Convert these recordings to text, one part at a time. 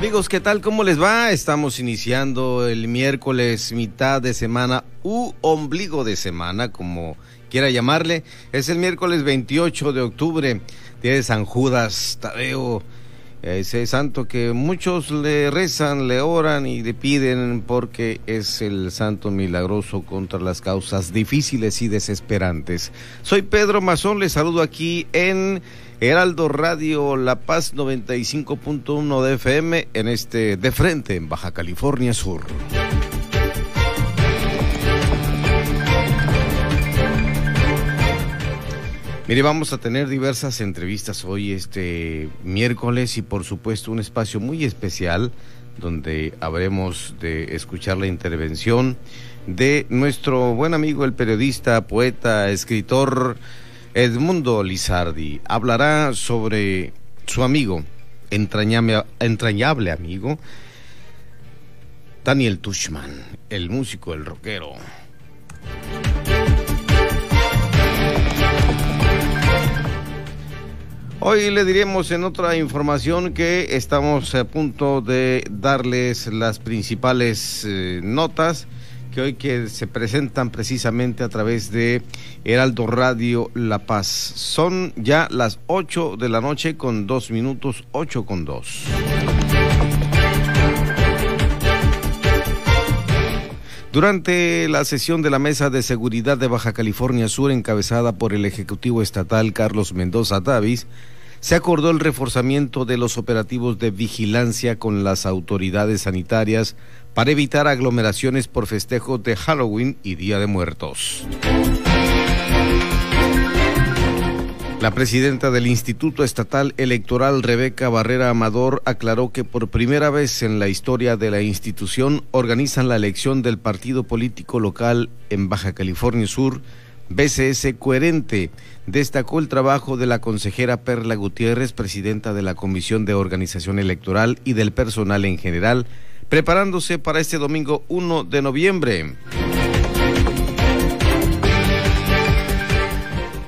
Amigos, ¿qué tal? ¿Cómo les va? Estamos iniciando el miércoles mitad de semana u ombligo de semana, como quiera llamarle. Es el miércoles 28 de octubre, día de San Judas Tadeo, ese santo que muchos le rezan, le oran y le piden porque es el santo milagroso contra las causas difíciles y desesperantes. Soy Pedro Mazón, les saludo aquí en Heraldo Radio La Paz 95.1 de FM en este de frente en Baja California Sur. Mire, vamos a tener diversas entrevistas hoy este miércoles y por supuesto un espacio muy especial donde habremos de escuchar la intervención de nuestro buen amigo el periodista, poeta, escritor, Edmundo Lizardi hablará sobre su amigo, entrañable, amigo, Daniel Tushman, el músico, el rockero. Hoy le diremos en otra información que estamos a punto de darles las principales eh, notas que hoy que se presentan precisamente a través de Heraldo Radio La Paz. Son ya las 8 de la noche con dos minutos, 8 con 2. Durante la sesión de la Mesa de Seguridad de Baja California Sur, encabezada por el Ejecutivo Estatal Carlos Mendoza Davis, se acordó el reforzamiento de los operativos de vigilancia con las autoridades sanitarias para evitar aglomeraciones por festejos de Halloween y Día de Muertos. La presidenta del Instituto Estatal Electoral, Rebeca Barrera Amador, aclaró que por primera vez en la historia de la institución organizan la elección del partido político local en Baja California Sur, BCS Coherente. Destacó el trabajo de la consejera Perla Gutiérrez, presidenta de la Comisión de Organización Electoral y del personal en general, preparándose para este domingo 1 de noviembre.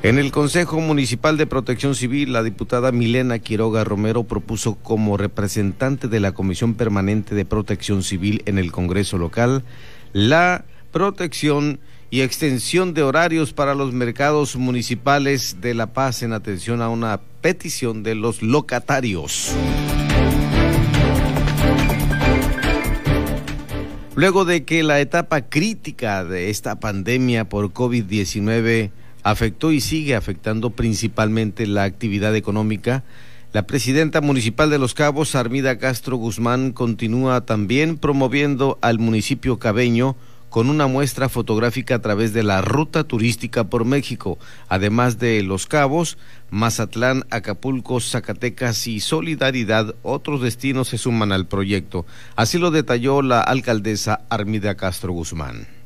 En el Consejo Municipal de Protección Civil, la diputada Milena Quiroga Romero propuso como representante de la Comisión Permanente de Protección Civil en el Congreso local la protección y extensión de horarios para los mercados municipales de La Paz en atención a una petición de los locatarios. Luego de que la etapa crítica de esta pandemia por COVID-19 afectó y sigue afectando principalmente la actividad económica, la presidenta municipal de Los Cabos, Armida Castro Guzmán, continúa también promoviendo al municipio cabeño con una muestra fotográfica a través de la ruta turística por México, además de Los Cabos, Mazatlán, Acapulco, Zacatecas y Solidaridad, otros destinos se suman al proyecto. Así lo detalló la alcaldesa Armida Castro Guzmán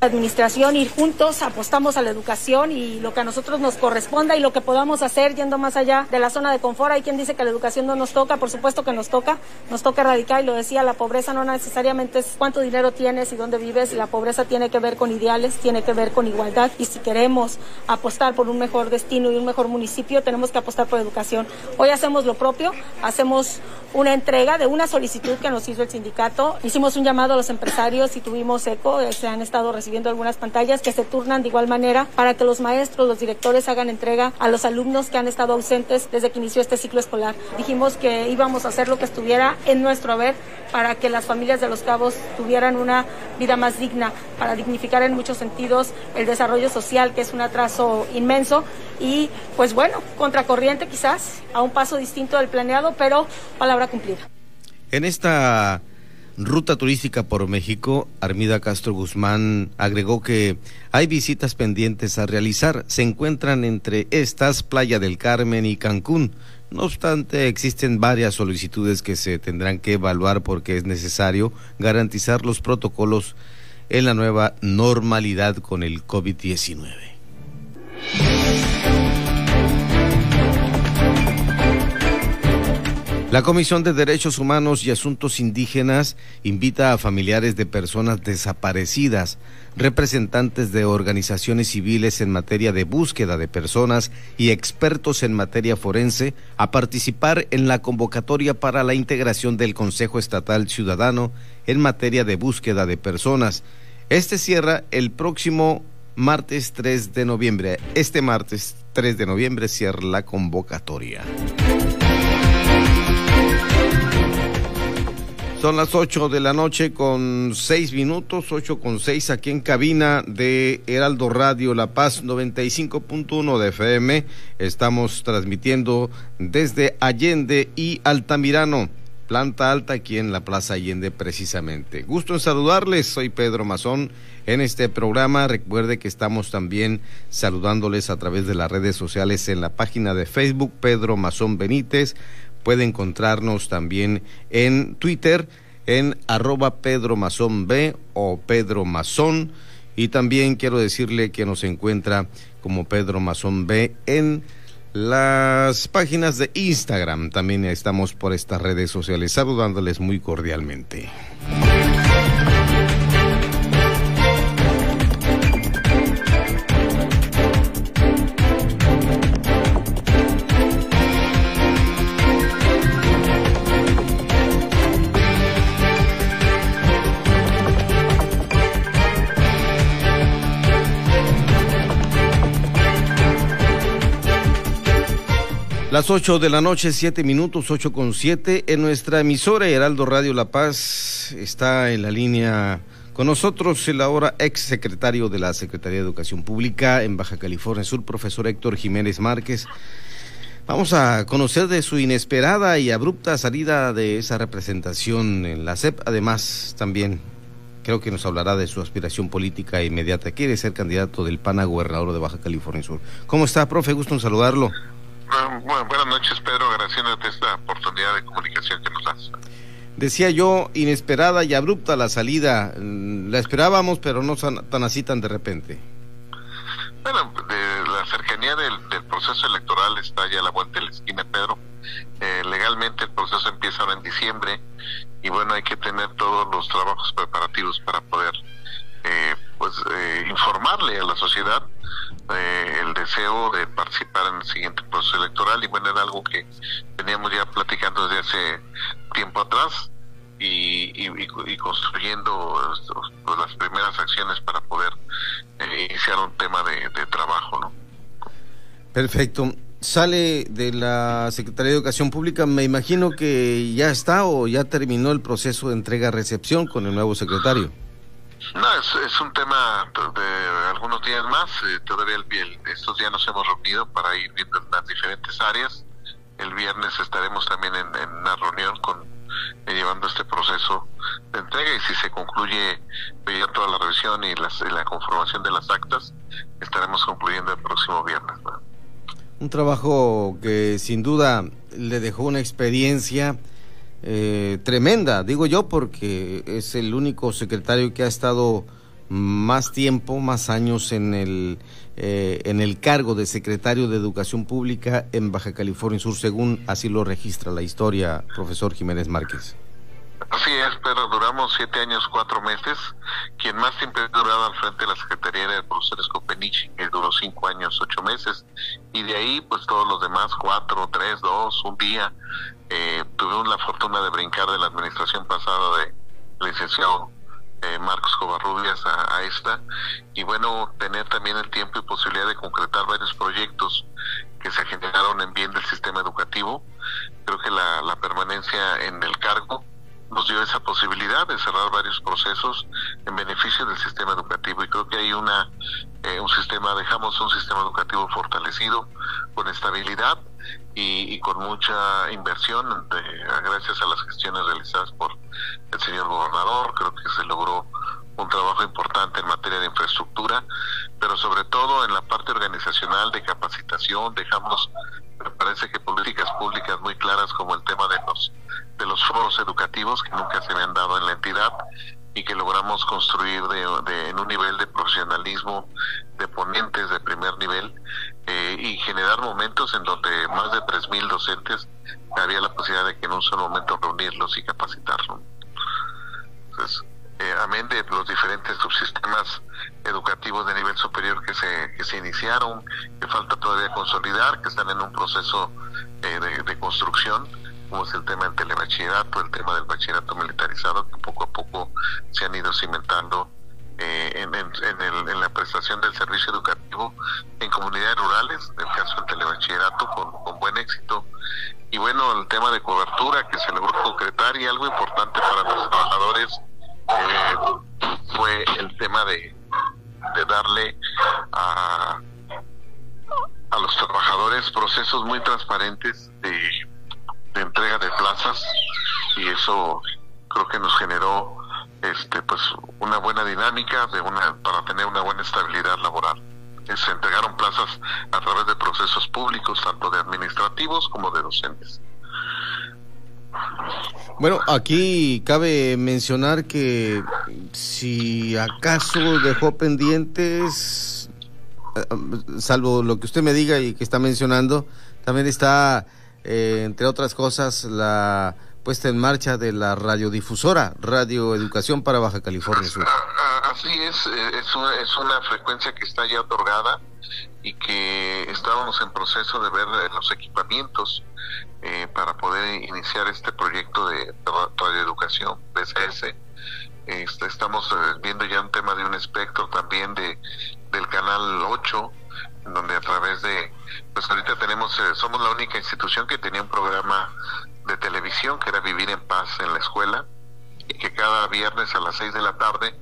administración ir juntos, apostamos a la educación y lo que a nosotros nos corresponda y lo que podamos hacer yendo más allá de la zona de confort. Hay quien dice que la educación no nos toca, por supuesto que nos toca, nos toca erradicar y lo decía, la pobreza no necesariamente es cuánto dinero tienes y dónde vives, la pobreza tiene que ver con ideales, tiene que ver con igualdad y si queremos apostar por un mejor destino y un mejor municipio, tenemos que apostar por educación. Hoy hacemos lo propio, hacemos una entrega de una solicitud que nos hizo el sindicato, hicimos un llamado a los empresarios y tuvimos eco, se han estado recibiendo recibiendo algunas pantallas que se turnan de igual manera para que los maestros, los directores hagan entrega a los alumnos que han estado ausentes desde que inició este ciclo escolar. Dijimos que íbamos a hacer lo que estuviera en nuestro haber para que las familias de los cabos tuvieran una vida más digna, para dignificar en muchos sentidos el desarrollo social, que es un atraso inmenso, y pues bueno, contracorriente quizás, a un paso distinto del planeado, pero palabra cumplida. En esta ruta turística por México, Armida Castro Guzmán agregó que hay visitas pendientes a realizar. Se encuentran entre estas Playa del Carmen y Cancún. No obstante, existen varias solicitudes que se tendrán que evaluar porque es necesario garantizar los protocolos en la nueva normalidad con el COVID-19. La Comisión de Derechos Humanos y Asuntos Indígenas invita a familiares de personas desaparecidas, representantes de organizaciones civiles en materia de búsqueda de personas y expertos en materia forense a participar en la convocatoria para la integración del Consejo Estatal Ciudadano en materia de búsqueda de personas. Este cierra el próximo martes 3 de noviembre. Este martes 3 de noviembre cierra la convocatoria. Son las 8 de la noche con 6 minutos, 8 con 6 aquí en cabina de Heraldo Radio La Paz 95.1 de FM. Estamos transmitiendo desde Allende y Altamirano, planta alta aquí en la Plaza Allende precisamente. Gusto en saludarles, soy Pedro Mazón. En este programa recuerde que estamos también saludándoles a través de las redes sociales en la página de Facebook Pedro Mazón Benítez Puede encontrarnos también en Twitter en arroba Pedro Mazón B o Pedro Mazón. Y también quiero decirle que nos encuentra como Pedro Mazón B en las páginas de Instagram. También estamos por estas redes sociales saludándoles muy cordialmente. Las 8 de la noche, 7 minutos, 8 con 7. En nuestra emisora Heraldo Radio La Paz está en la línea con nosotros el ahora ex secretario de la Secretaría de Educación Pública en Baja California Sur, profesor Héctor Jiménez Márquez. Vamos a conocer de su inesperada y abrupta salida de esa representación en la SEP. Además, también creo que nos hablará de su aspiración política inmediata. Quiere ser candidato del PAN a gobernador de Baja California Sur. ¿Cómo está, profe? Gusto en saludarlo. Bueno, buenas noches, Pedro, agradeciéndote esta oportunidad de comunicación que nos das. Decía yo, inesperada y abrupta la salida. Mm, la esperábamos, pero no tan así tan de repente. Bueno, de la cercanía del, proceso electoral está ya a la vuelta de la esquina, Pedro. Eh, legalmente el proceso empieza ahora en diciembre y bueno, hay que tener todos los trabajos preparativos para poder eh, pues eh, informarle a la sociedad eh, el deseo de participar en el siguiente proceso electoral y bueno era algo que veníamos ya platicando desde hace tiempo atrás y, construyendo pues, las primeras acciones para poder eh, iniciar un tema de, de trabajo no perfecto. Sale de la Secretaría de Educación Pública, me imagino que ya está o ya terminó el proceso de entrega-recepción con el nuevo secretario. No, es, un tema de algunos días más. Eh, todavía el, estos días nos hemos reunido para ir viendo las diferentes áreas. El viernes estaremos también en, una reunión con eh, llevando este proceso de entrega y si se concluye ya toda la revisión y, la conformación de las actas, estaremos concluyendo el próximo viernes. Un trabajo que sin duda le dejó una experiencia eh, tremenda, digo yo, porque es el único secretario que ha estado más tiempo, más años en el, eh, en el cargo de secretario de Educación Pública en Baja California Sur, según así lo registra la historia, profesor Jiménez Márquez. Así es, pero duramos siete años, cuatro meses. Quien más tiempo ha durado al frente de la Secretaría era el profesor Escopenichi, que duró cinco años, ocho meses. Y de ahí, pues todos los demás, cuatro, tres, dos, un día. Eh, tuvimos la fortuna de brincar de la administración pasada de licenciado eh, Marcos Covarrubias a, esta y bueno, tener también el tiempo y posibilidad de concretar varios proyectos que se generaron en bien del sistema educativo. Creo que la permanencia en el cargo nos dio esa posibilidad de cerrar varios procesos en beneficio del sistema educativo. Y creo que hay una eh, un sistema dejamos un sistema educativo fortalecido con estabilidad y, con mucha inversión gracias a las gestiones realizadas por el señor gobernador. Creo que se logró un trabajo importante en materia de infraestructura pero sobre todo en la parte organizacional de capacitación. Dejamos me parece que políticas públicas muy claras como el tema de los de los foros educativos que nunca se habían dado en la entidad y que logramos construir de, en un nivel de profesionalismo de ponentes de primer nivel eh, y generar momentos en donde más de 3.000 docentes había la posibilidad de que en un solo momento reunirlos y capacitarlos. Entonces, eh, amén de los diferentes subsistemas educativos de nivel superior que se, que se iniciaron, que falta todavía consolidar, que están en un proceso eh, de, de construcción como es el tema del telebachillerato, el tema del bachillerato militarizado, que poco a poco se han ido cimentando eh, en, en, la prestación del servicio educativo en comunidades rurales, en el caso del telebachillerato, con, buen éxito. Y bueno, el tema de cobertura que se logró concretar y algo importante para los trabajadores eh, fue el tema de, de darle a, a los trabajadores procesos muy transparentes de de entrega de plazas y eso creo que nos generó este pues una buena dinámica de una para tener una buena estabilidad laboral. Se entregaron plazas a través de procesos públicos tanto de administrativos como de docentes bueno, aquí cabe mencionar que si acaso dejó pendientes, eh, salvo lo que usted me diga y que está mencionando, también está eh, entre otras cosas, la puesta en marcha de la radiodifusora, Radio Educación para Baja California Sur. Así es, eh, es una, frecuencia que está ya otorgada y que estábamos en proceso de ver eh, los equipamientos para poder iniciar este proyecto de radioeducación BCS. Este, estamos viendo ya un tema de un espectro también de del canal 8 donde a través de, pues ahorita tenemos, eh, somos la única institución que tenía un programa de televisión que era Vivir en Paz en la escuela y que cada viernes a las 6 de la tarde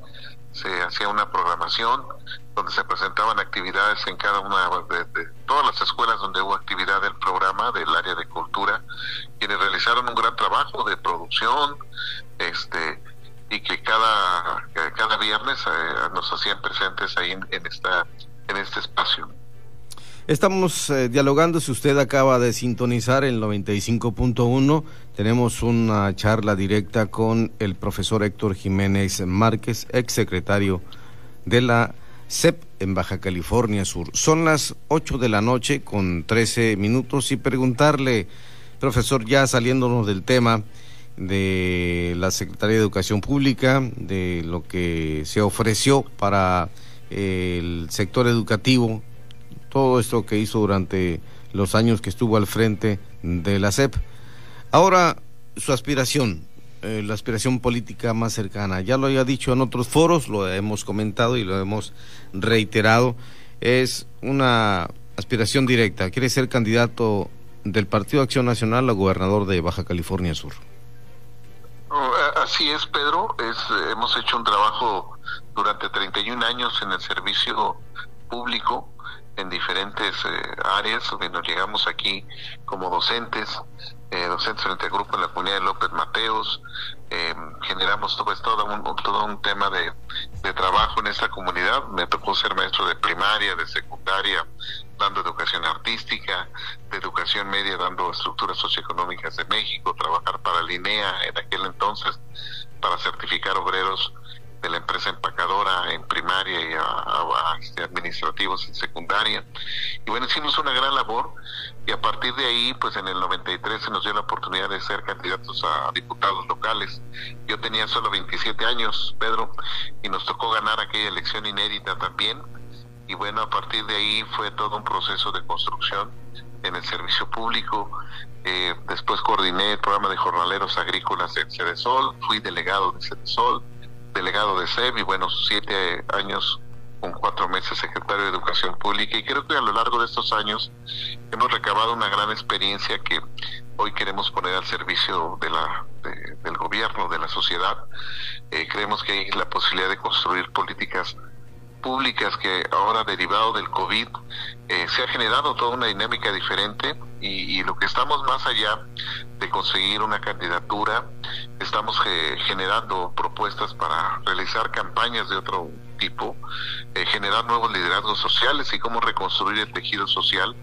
se hacía una programación donde se presentaban actividades en cada una de, todas las escuelas donde hubo actividad del programa del área de cultura quienes realizaron un gran trabajo de producción este y que cada cada viernes eh, nos hacían presentes ahí en esta en este espacio Estamos eh, dialogando, si usted acaba de sintonizar el 95.1, tenemos una charla directa con el profesor Héctor Jiménez Márquez, ex secretario de la CEP en Baja California Sur. Son las 8 de la noche con 13 minutos y preguntarle, profesor, ya saliéndonos del tema de la Secretaría de Educación Pública, de lo que se ofreció para el sector educativo todo esto que hizo durante los años que estuvo al frente de la CEP. Ahora, su aspiración, eh, la aspiración política más cercana, ya lo había dicho en otros foros, lo hemos comentado y lo hemos reiterado, es una aspiración directa, quiere ser candidato del Partido Acción Nacional a gobernador de Baja California Sur. Oh, así es, Pedro. Es, hemos hecho un trabajo durante 31 años en el servicio público en diferentes eh, áreas, donde nos llegamos aquí como docentes, eh, docentes frente al grupo en la comunidad de López Mateos, eh, generamos pues, todo, un, todo un tema de, de trabajo en esta comunidad, me tocó ser maestro de primaria, de secundaria, dando educación artística, de educación media, dando estructuras socioeconómicas de México, trabajar para Linea en aquel entonces para certificar obreros de la empresa empacadora en primaria y a, este, administrativos en secundaria. Y bueno, hicimos una gran labor y a partir de ahí, pues en el 93 se nos dio la oportunidad de ser candidatos a diputados locales. Yo tenía solo 27 años, Pedro, y nos tocó ganar aquella elección inédita también. Y bueno, a partir de ahí fue todo un proceso de construcción en el servicio público. Eh, después coordiné el programa de jornaleros agrícolas de Cedesol, fui delegado de Cedesol delegado de SEB y bueno, siete años con cuatro meses secretario de Educación Pública y creo que a lo largo de estos años hemos recabado una gran experiencia que hoy queremos poner al servicio de la, del gobierno, de la sociedad. Eh, creemos que hay la posibilidad de construir políticas públicas que ahora derivado del COVID eh, se ha generado toda una dinámica diferente y, lo que estamos más allá de conseguir una candidatura, estamos eh, generando propuestas para realizar campañas de otro tipo, eh, generar nuevos liderazgos sociales y cómo reconstruir el tejido social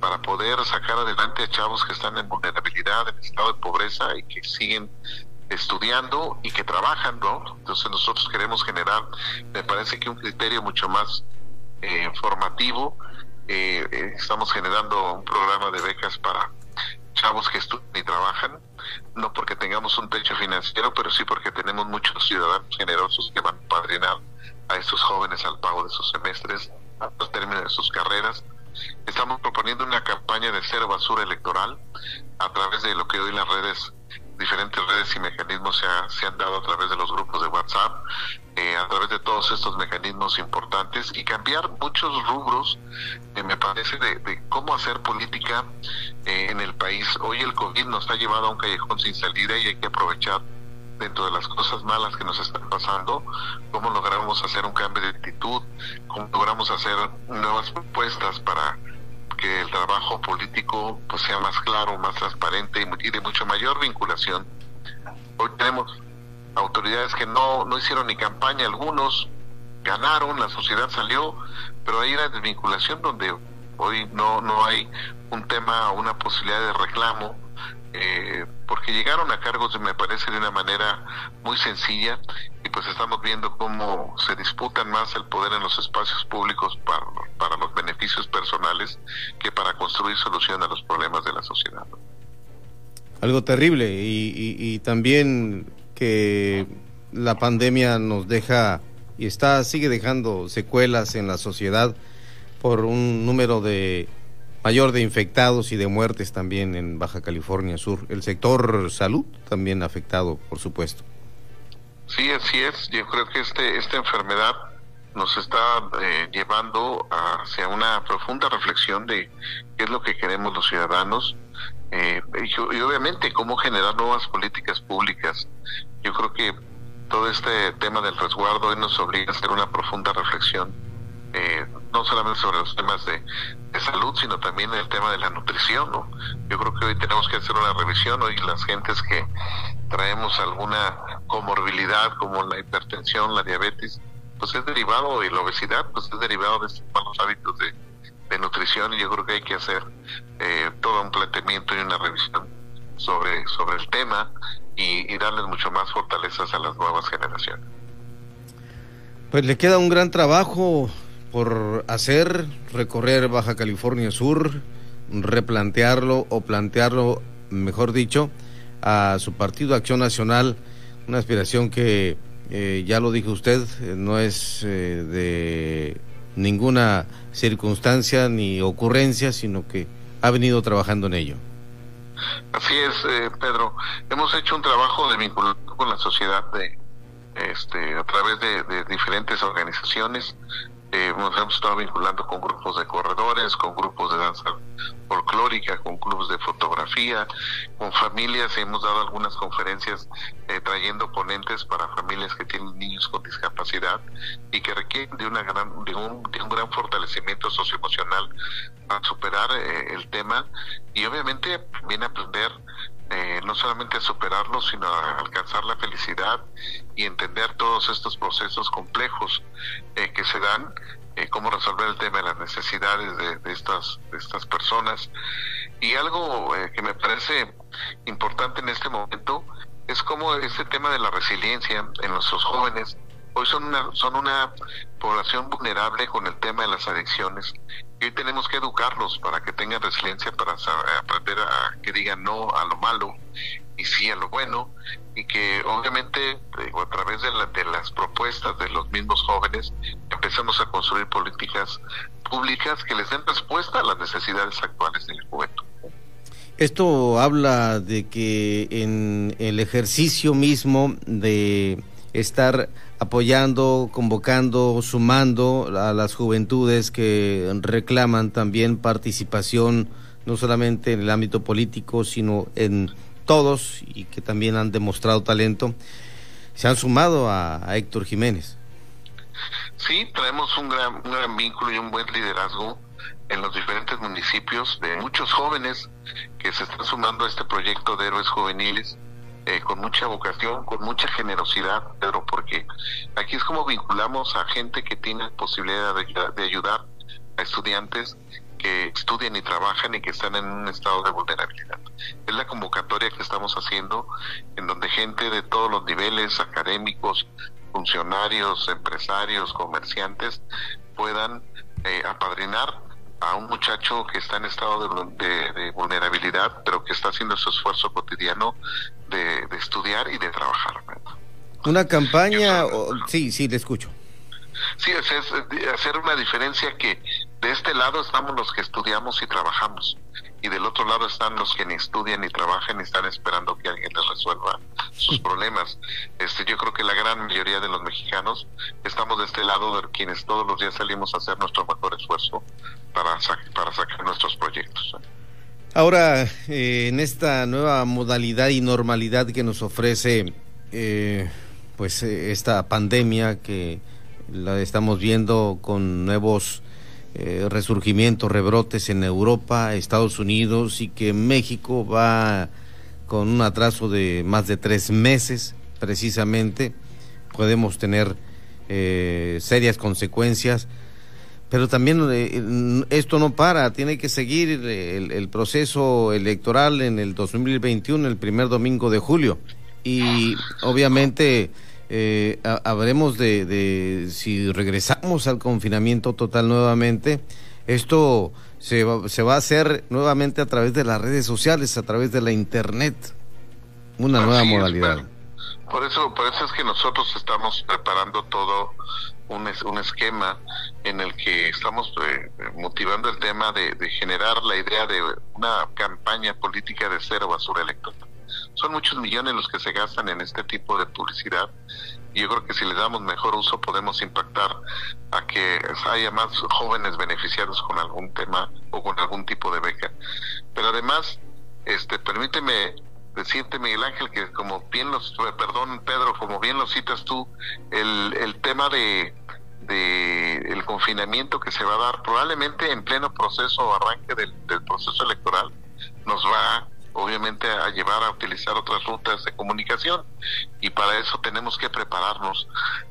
para poder sacar adelante a chavos que están en vulnerabilidad, en estado de pobreza y que siguen estudiando y que trabajan, ¿no? Entonces nosotros queremos generar, me parece que un criterio mucho más eh, formativo. Eh, eh, estamos generando un programa de becas para chavos que estudian y trabajan, no porque tengamos un techo financiero, pero sí porque tenemos muchos ciudadanos generosos que van a padrinar a estos jóvenes al pago de sus semestres, a los términos de sus carreras. Estamos proponiendo una campaña de cero basura electoral a través de lo que hoy las redes diferentes redes y mecanismos se, se han dado a través de los grupos de WhatsApp, eh, a través de todos estos mecanismos importantes y cambiar muchos rubros, eh, me parece, de, cómo hacer política eh, en el país. Hoy el COVID nos ha llevado a un callejón sin salida y hay que aprovechar dentro de las cosas malas que nos están pasando, cómo logramos hacer un cambio de actitud, cómo logramos hacer nuevas propuestas para que el trabajo político pues sea más claro, más transparente y de mucho mayor vinculación. Hoy tenemos autoridades que no, no hicieron ni campaña, algunos ganaron, la sociedad salió, pero hay una desvinculación donde hoy no, no hay un tema, una posibilidad de reclamo eh, porque llegaron a cargos, me parece, de una manera muy sencilla pues estamos viendo cómo se disputan más el poder en los espacios públicos para, para los beneficios personales que para construir solución a los problemas de la sociedad. Algo terrible y, y también que la pandemia nos deja y está sigue dejando secuelas en la sociedad por un número de mayor de infectados y de muertes también en Baja California Sur. El sector salud también afectado, por supuesto. Sí, así es. Yo creo que este, esta enfermedad nos está eh, llevando hacia una profunda reflexión de qué es lo que queremos los ciudadanos eh, y, y, obviamente cómo generar nuevas políticas públicas. Yo creo que todo este tema del resguardo hoy nos obliga a hacer una profunda reflexión eh, no solamente sobre los temas de, salud, sino también el tema de la nutrición, ¿no? Yo creo que hoy tenemos que hacer una revisión, hoy las gentes que traemos alguna comorbilidad como la hipertensión, la diabetes, pues es derivado, y la obesidad, pues es derivado de estos malos hábitos de, nutrición y yo creo que hay que hacer eh, todo un planteamiento y una revisión sobre, sobre el tema y, y darles mucho más fortalezas a las nuevas generaciones. Pues le queda un gran trabajo, por hacer, recorrer Baja California Sur, replantearlo o plantearlo, mejor dicho, a su partido Acción Nacional, una aspiración que, eh, ya lo dijo usted, eh, no es eh, de ninguna circunstancia ni ocurrencia, sino que ha venido trabajando en ello. Así es, Pedro. Hemos hecho un trabajo de vinculación con la sociedad de, este, a través de diferentes organizaciones. Eh, nos hemos estado vinculando con grupos de corredores, con grupos de danza folclórica, con clubes de fotografía, con familias. Hemos dado algunas conferencias eh, trayendo ponentes para familias que tienen niños con discapacidad y que requieren de, una gran, de, un, de un gran fortalecimiento socioemocional para superar eh, el tema y obviamente viene a aprender eh, no solamente a superarlo, sino a alcanzar la felicidad y entender todos estos procesos complejos eh, que se dan, eh, cómo resolver el tema de las necesidades de, estas, de estas personas. Y algo que me parece importante en este momento es cómo este tema de la resiliencia en nuestros jóvenes hoy son una, son una población vulnerable con el tema de las adicciones hoy tenemos que educarlos para que tengan resiliencia, para aprender a que digan no a lo malo y sí a lo bueno, y que obviamente a través de, las propuestas de los mismos jóvenes empecemos a construir políticas públicas que les den respuesta a las necesidades actuales del juventud. Esto habla de que en el ejercicio mismo de estar apoyando, convocando, sumando a las juventudes que reclaman también participación no solamente en el ámbito político, sino en todos y que también han demostrado talento, se han sumado a, Héctor Jiménez. Sí, traemos un gran, un gran vínculo y un buen liderazgo en los diferentes municipios de muchos jóvenes que se están sumando a este proyecto de héroes juveniles eh, con mucha vocación, con mucha generosidad, Pedro, porque aquí es como vinculamos a gente que tiene posibilidad de, ayudar a estudiantes que estudian y trabajan y que están en un estado de vulnerabilidad. Es la convocatoria que estamos haciendo en donde gente de todos los niveles, académicos, funcionarios, empresarios, comerciantes, puedan eh, apadrinar a un muchacho que está en estado de, vulnerabilidad, pero que está haciendo su esfuerzo cotidiano de, estudiar y de trabajar. Una campaña, sí, sí, le escucho. Sí, es, hacer una diferencia que de este lado estamos los que estudiamos y trabajamos y del otro lado están los que ni estudian ni trabajan y están esperando que alguien les resuelva sus problemas. Este, yo creo que la gran mayoría de los mexicanos estamos de este lado de quienes todos los días salimos a hacer nuestro mejor esfuerzo para, para sacar nuestros proyectos. Ahora, eh, en esta nueva modalidad y normalidad que nos ofrece eh, pues eh, esta pandemia que la estamos viendo con nuevos eh, resurgimientos, rebrotes en Europa, Estados Unidos y que México va con un atraso de más de tres meses precisamente, podemos tener eh, serias consecuencias, pero también eh, esto no para, tiene que seguir el, el, proceso electoral en el 2021, el primer domingo de julio, y obviamente eh, habremos de, si regresamos al confinamiento total nuevamente, esto se va, se va a hacer nuevamente a través de las redes sociales, a través de la internet, una nueva modalidad. por eso, por eso es que nosotros estamos preparando todo un, un esquema en el que estamos eh, motivando el tema de, de generar la idea de una campaña política de cero basura electoral son muchos millones los que se gastan en este tipo de publicidad y yo creo que si le damos mejor uso podemos impactar a que haya más jóvenes beneficiados con algún tema o con algún tipo de beca. Pero además, este, permíteme decirte Miguel Ángel que como bien los, perdón Pedro, como bien lo citas tú, el, el tema de, de el confinamiento que se va a dar probablemente en pleno proceso o arranque del, del proceso electoral nos va obviamente a llevar a utilizar otras rutas de comunicación y para eso tenemos que prepararnos.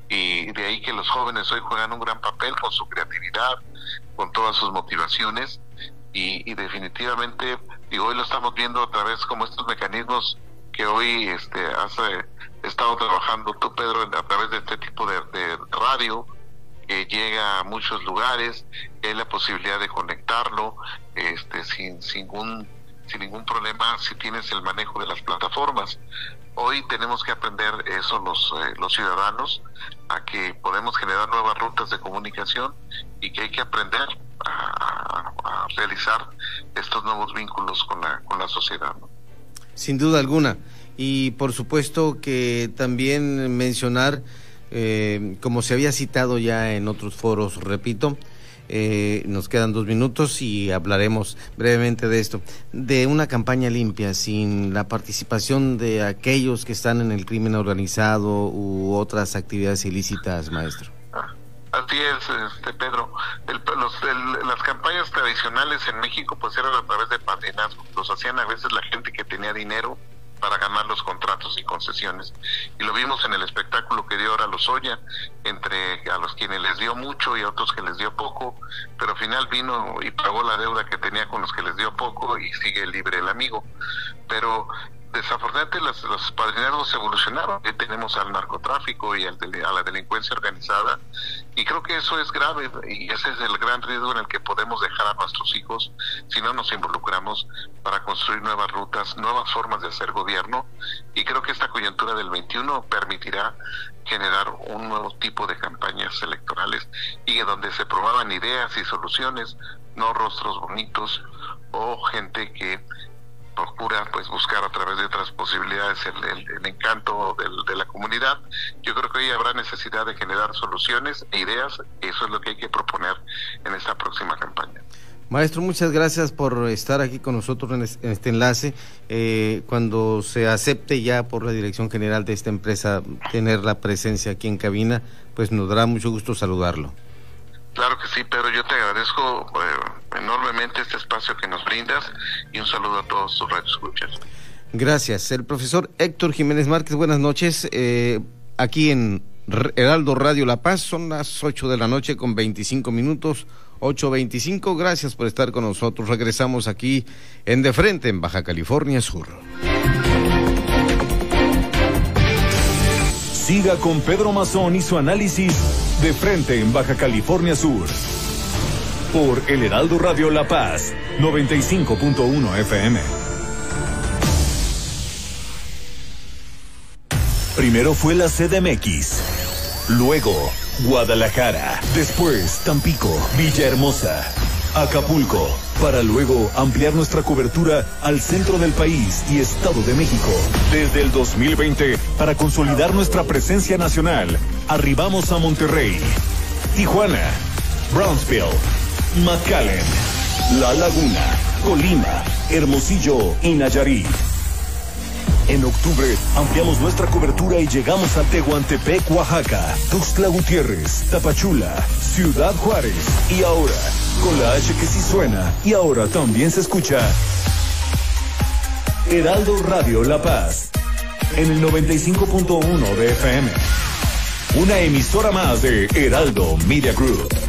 Y de ahí que los jóvenes hoy juegan un gran papel con su creatividad, con todas sus motivaciones y, definitivamente y hoy lo estamos viendo a través como estos mecanismos que hoy este has estado trabajando tú Pedro a través de este tipo de, radio que llega a muchos lugares, hay la posibilidad de conectarlo este sin, sin ningún sin ningún problema si tienes el manejo de las plataformas. Hoy tenemos que aprender eso los, eh, los ciudadanos, a que podemos generar nuevas rutas de comunicación y que hay que aprender a, realizar estos nuevos vínculos con la, con la sociedad. Sin duda alguna. Y por supuesto que también mencionar, eh, como se había citado ya en otros foros, repito, eh, nos quedan dos minutos y hablaremos brevemente de esto, de una campaña limpia sin la participación de aquellos que están en el crimen organizado u otras actividades ilícitas, maestro. Así es, este Pedro. las campañas tradicionales en México pues eran a través de padrinazgo. Los hacían a veces la gente que tenía dinero para ganar los contratos y concesiones. Y lo vimos en el espectáculo que dio ahora Lozoya, entre a los quienes les dio mucho y a otros que les dio poco, pero al final vino y pagó la deuda que tenía con los que les dio poco y sigue libre el amigo. Pero desafortunadamente los, los padrinazgos evolucionaron. Hoy tenemos al narcotráfico y al a la delincuencia organizada y creo que eso es grave y ese es el gran riesgo en el que podemos dejar a nuestros hijos si no nos involucramos para construir nuevas rutas, nuevas formas de hacer gobierno y creo que esta coyuntura del 21 permitirá generar un nuevo tipo de campañas electorales y en donde se probaban ideas y soluciones, no rostros bonitos o gente que procura pues buscar a través de otras posibilidades el, encanto de la comunidad. Yo creo que hoy habrá necesidad de generar soluciones e ideas, eso es lo que hay que proponer en esta próxima campaña. Maestro, muchas gracias por estar aquí con nosotros en este enlace. Eh, cuando se acepte ya por la dirección general de esta empresa tener la presencia aquí en cabina, pues nos dará mucho gusto saludarlo. Claro que sí, Pedro. Yo te agradezco eh, enormemente este espacio que nos brindas y un saludo a todos tus radioescuchas. Gracias. El profesor Héctor Jiménez Márquez, buenas noches. Eh, aquí en Heraldo Radio La Paz son las 8 de la noche con 25 minutos. 8.25. Gracias por estar con nosotros. Regresamos aquí en De Frente, en Baja California Sur. Siga con Pedro Mazón y su análisis de frente en Baja California Sur. Por El Heraldo Radio La Paz, 95.1 FM. Primero fue la CDMX, luego Guadalajara, después Tampico, Villahermosa, Acapulco, para luego ampliar nuestra cobertura al centro del país y Estado de México. Desde el 2020, para consolidar nuestra presencia nacional, arribamos a Monterrey, Tijuana, Brownsville, McAllen, La Laguna, Colima, Hermosillo y Nayarit. En octubre ampliamos nuestra cobertura y llegamos a Tehuantepec, Oaxaca, Tuxtla Gutiérrez, Tapachula, Ciudad Juárez y ahora, con la H que sí suena y ahora también se escucha. Heraldo Radio La Paz, en el 95.1 de FM. Una emisora más de Heraldo Media Group.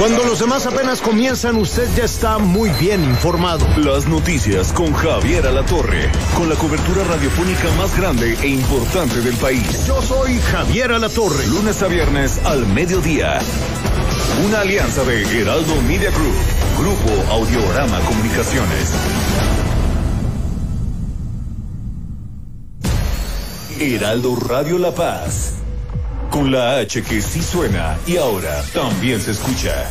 Cuando los demás apenas comienzan, usted ya está muy bien informado. Las noticias con Javier Alatorre, con la cobertura radiofónica más grande e importante del país. Yo soy Javier Alatorre. Lunes a viernes al mediodía. Una alianza de Heraldo Media Group, Grupo Audiorama Comunicaciones. Heraldo Radio La Paz. Con la H que sí suena y ahora también se escucha.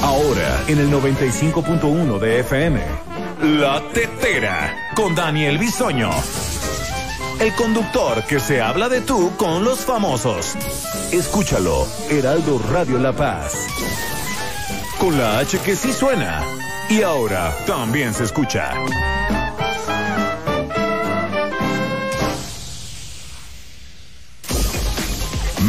Ahora en el 95.1 de FM. La Tetera con Daniel Bisoño. El conductor que se habla de tú con los famosos. Escúchalo, Heraldo Radio La Paz. Con la H que sí suena y ahora también se escucha.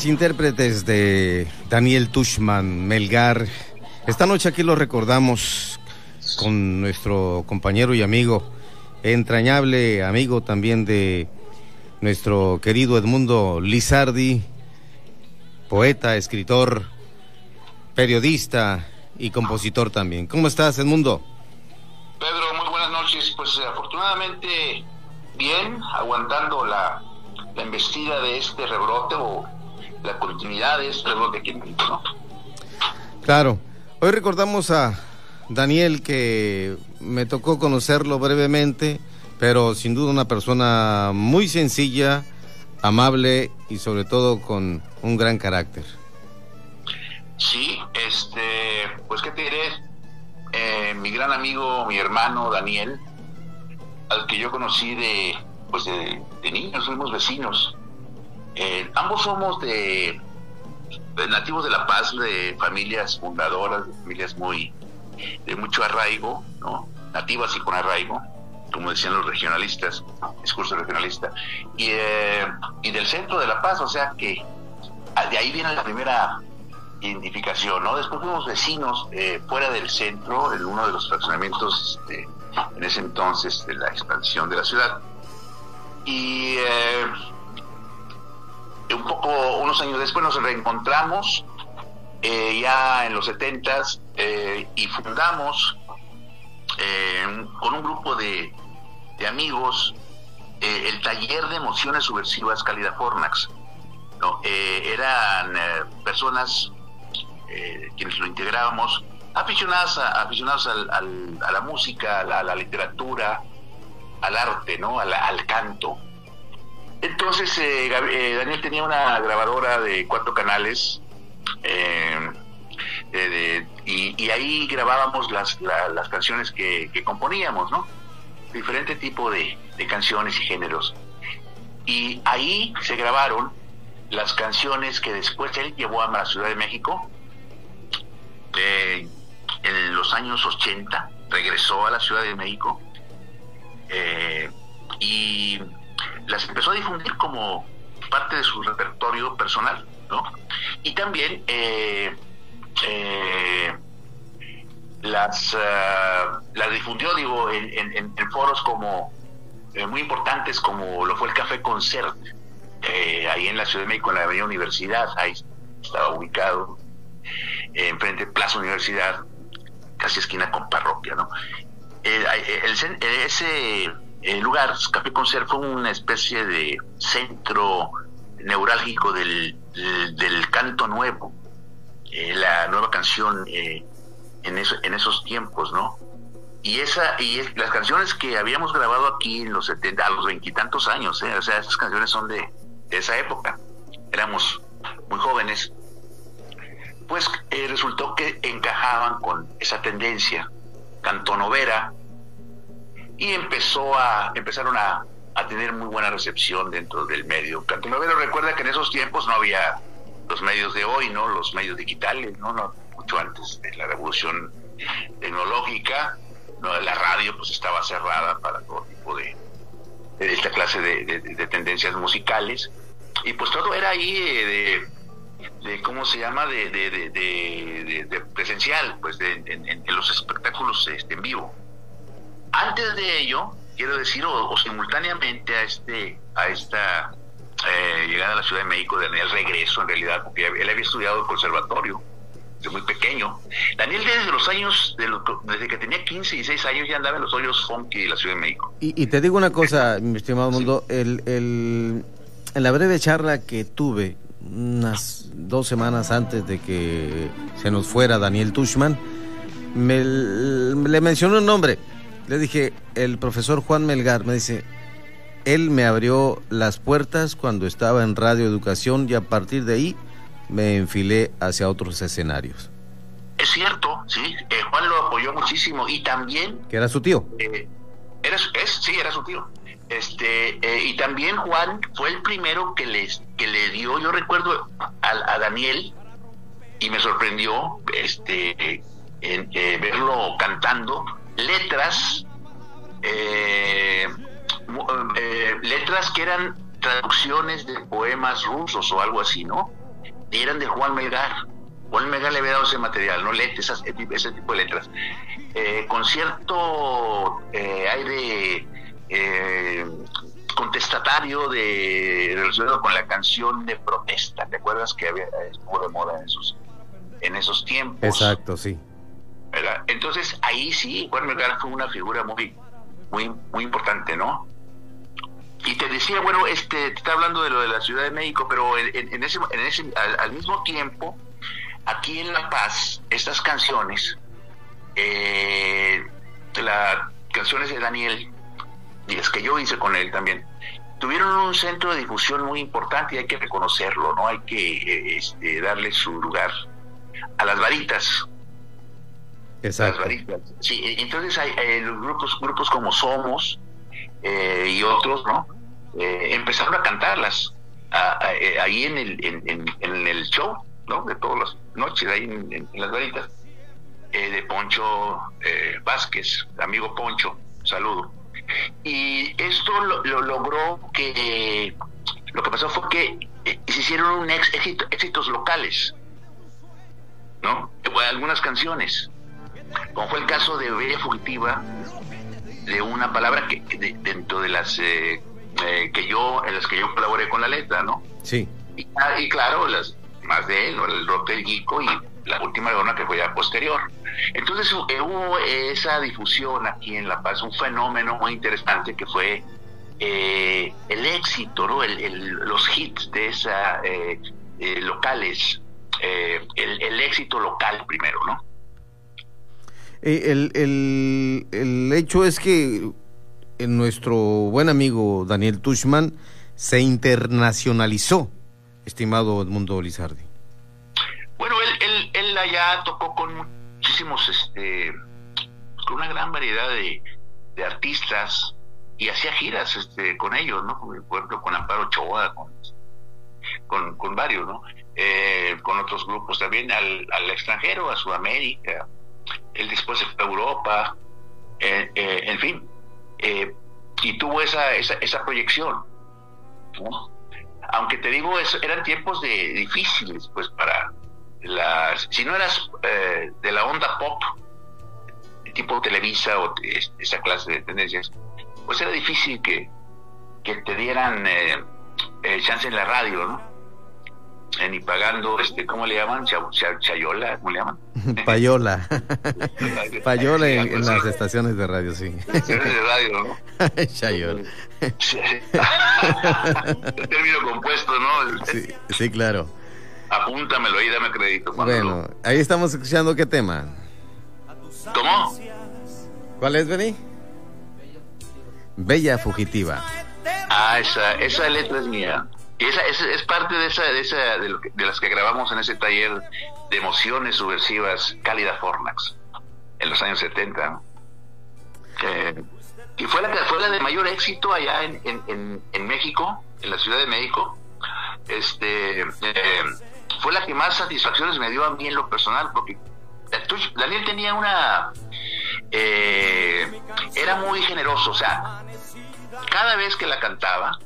Los intérpretes de Daniel Tushman, Melgar. Esta noche aquí lo recordamos con nuestro compañero y amigo, entrañable amigo también de nuestro querido Edmundo Lizardi, poeta, escritor, periodista y compositor también. ¿Cómo estás, Edmundo? Pedro, muy buenas noches. Pues afortunadamente bien, aguantando la, la embestida de este rebrote o la continuidad de rebrote aquí en México, ¿no? Claro. Hoy recordamos a Daniel que me tocó conocerlo brevemente, pero sin duda una persona muy sencilla, amable y sobre todo con un gran carácter. Sí, este, pues qué te diré, eh, mi gran amigo, mi hermano Daniel, al que yo conocí de, pues de, niños, fuimos vecinos. Eh, ambos somos de, nativos de La Paz, de familias fundadoras, de familias muy de mucho arraigo. Nativas y con arraigo, como decían los regionalistas, discurso regionalista, y, eh, del centro de La Paz, o sea que ah, de ahí viene la primera identificación, ¿no? Después fuimos vecinos eh, fuera del centro, en uno de los fraccionamientos este, en ese entonces de la expansión de la ciudad. Y eh, un poco, unos años después nos reencontramos, eh, ya en los setentas, y fundamos con un grupo de, amigos el taller de emociones subversivas Cálida Fornax. ¿no? eran personas eh, quienes lo integrábamos, aficionados a, aficionados a la música, a la, literatura, al arte, ¿no? Al, canto. Entonces, eh, eh, Daniel tenía una grabadora de cuatro canales y, ahí grabábamos las, canciones que, componíamos, ¿no? Diferente tipo de, de canciones y géneros. Y ahí se grabaron las canciones que después él llevó a la Ciudad de México en los años 80 regresó a la Ciudad de México eh, y las empezó a difundir como parte de su repertorio personal, ¿no? Y también eh, eh, las, las difundió, digo, en, foros como muy importantes como lo fue el Café Concert, ahí en la Ciudad de México, en la Avenida Universidad, ahí estaba ubicado enfrente de Plaza Universidad, casi esquina con parroquia, ¿no? Eh, eh, ese lugar, Café Concert, fue una especie de centro neurálgico del, canto nuevo, eh, la nueva canción en, en esos tiempos, ¿no? Y esa y las canciones que habíamos grabado aquí en los 70, a los veintitantos años, o sea, esas canciones son de, esa época. Éramos muy jóvenes pues eh, resultó que encajaban con esa tendencia cantonovera y empezó a empezaron a, tener muy buena recepción dentro del medio. Cantonovero. Recuerda que en esos tiempos no había los medios de hoy, no los medios digitales, no, no mucho antes de la revolución tecnológica, no la radio pues estaba cerrada para todo tipo de, esta clase de, tendencias musicales. Y pues todo era ahí eh, de de cómo se llama de, de, presencial pues en, los espectáculos este, en vivo antes de ello quiero decir o, simultáneamente a este a esta eh, llegada a la Ciudad de México de el regreso en realidad porque él había estudiado el conservatorio desde muy pequeño. Daniel desde los años desde que tenía 15 y 16 años ya andaba en los hoyos funky de la Ciudad de México. Y, te digo una cosa mi estimado mundo el, el en la breve charla que tuve unas dos semanas antes de que se nos fuera Daniel Tushman, me, le mencionó un nombre. Le dije, el profesor Juan Melgar, me dice, él me abrió las puertas cuando estaba en Radio Educación y a partir de ahí me enfilé hacia otros escenarios. Es cierto, sí, eh, Juan lo apoyó muchísimo y también... Que era su tío. Eh, era, es, sí, era su tío. Este, eh, y también Juan fue el primero que, les, que le dio, yo recuerdo a, Daniel, y me sorprendió este, eh, verlo cantando letras, eh, letras que eran traducciones de poemas rusos o algo así, ¿no? eran de Juan Melgar. Juan Melgar le había dado ese material, ¿no? Letras, ese tipo de letras. Eh, concierto eh, aire eh, contestatario de relacionado con la canción de protesta. ¿Te acuerdas que había, estuvo de moda en esos, en esos tiempos? Exacto, sí. Entonces ahí sí, Juan Melgar fue una figura muy, muy, muy importante, ¿no? Y te decía, bueno, este, te está hablando de lo de la Ciudad de México, pero en, ese, en ese al, mismo tiempo, aquí en La Paz, estas canciones, eh, las canciones de Daniel, y las que yo hice con él también, tuvieron un centro de difusión muy importante y hay que reconocerlo, ¿no? Hay que eh, este, darle su lugar a las varitas. Exacto. Las varitas. Sí, entonces hay eh, los grupos, grupos como Somos, eh, y otros, ¿no? Eh, empezaron a cantarlas ahí en el, en, el show, ¿no? De todas las noches, ahí en, las varitas, de Poncho Vázquez, amigo Poncho, saludo. Y esto lo, logró que, lo que pasó fue que se hicieron un éxito, éxitos locales, ¿no? Algunas canciones, como fue el caso de Bella Fugitiva, de una palabra que, dentro de las eh, eh, que yo en las que yo colaboré con la letra, ¿no? Sí. Y, ah, claro, las más de él, el rock del Guico y la última una que fue ya posterior. Entonces eh, hubo esa difusión aquí en La Paz, un fenómeno muy interesante que fue el éxito, ¿no? El, los hits de esa locales, el, el éxito local primero, ¿no? Eh, el, el, el, hecho es que eh, nuestro buen amigo Daniel Tushman se internacionalizó, estimado Edmundo Lizardi. Bueno, él, él, él allá tocó con muchísimos, este, con una gran variedad de, de artistas y hacía giras este, con ellos, ¿no? Por ejemplo, con Amparo Choa, con, con, con varios, ¿no? Eh, con otros grupos también al, al extranjero, a Sudamérica, él después se fue a Europa, eh, eh, en fin, eh, y tuvo esa, esa, esa proyección. Aunque te digo, eran tiempos de, difíciles, pues para las... Si no eras de la onda pop, tipo Televisa o esa clase de tendencias, pues era difícil que, que te dieran chance en la radio, ¿no? Ni pagando, este, ¿cómo le llaman? chayola, ¿cómo le llaman? Payola. Payola en, las estaciones de radio, sí. Estaciones de radio, ¿no? chayola. término compuesto, ¿no? Sí, sí, claro. Apúntamelo ahí, dame crédito. Bueno, ahí estamos escuchando qué tema. ¿Cómo? ¿Cuál es, Beni? Bella Fugitiva. Ah, esa, esa letra es mía. Y esa, es parte de esa, de esa de, las que grabamos en ese taller de emociones subversivas Cálida Fornax en los años 70. Eh, y fue la, fue la de mayor éxito allá en, en, en, México, en la Ciudad de México. Este, eh, fue la que más satisfacciones me dio a mí en lo personal, porque Daniel tenía una... Eh, era muy generoso, o sea, cada vez que la cantaba,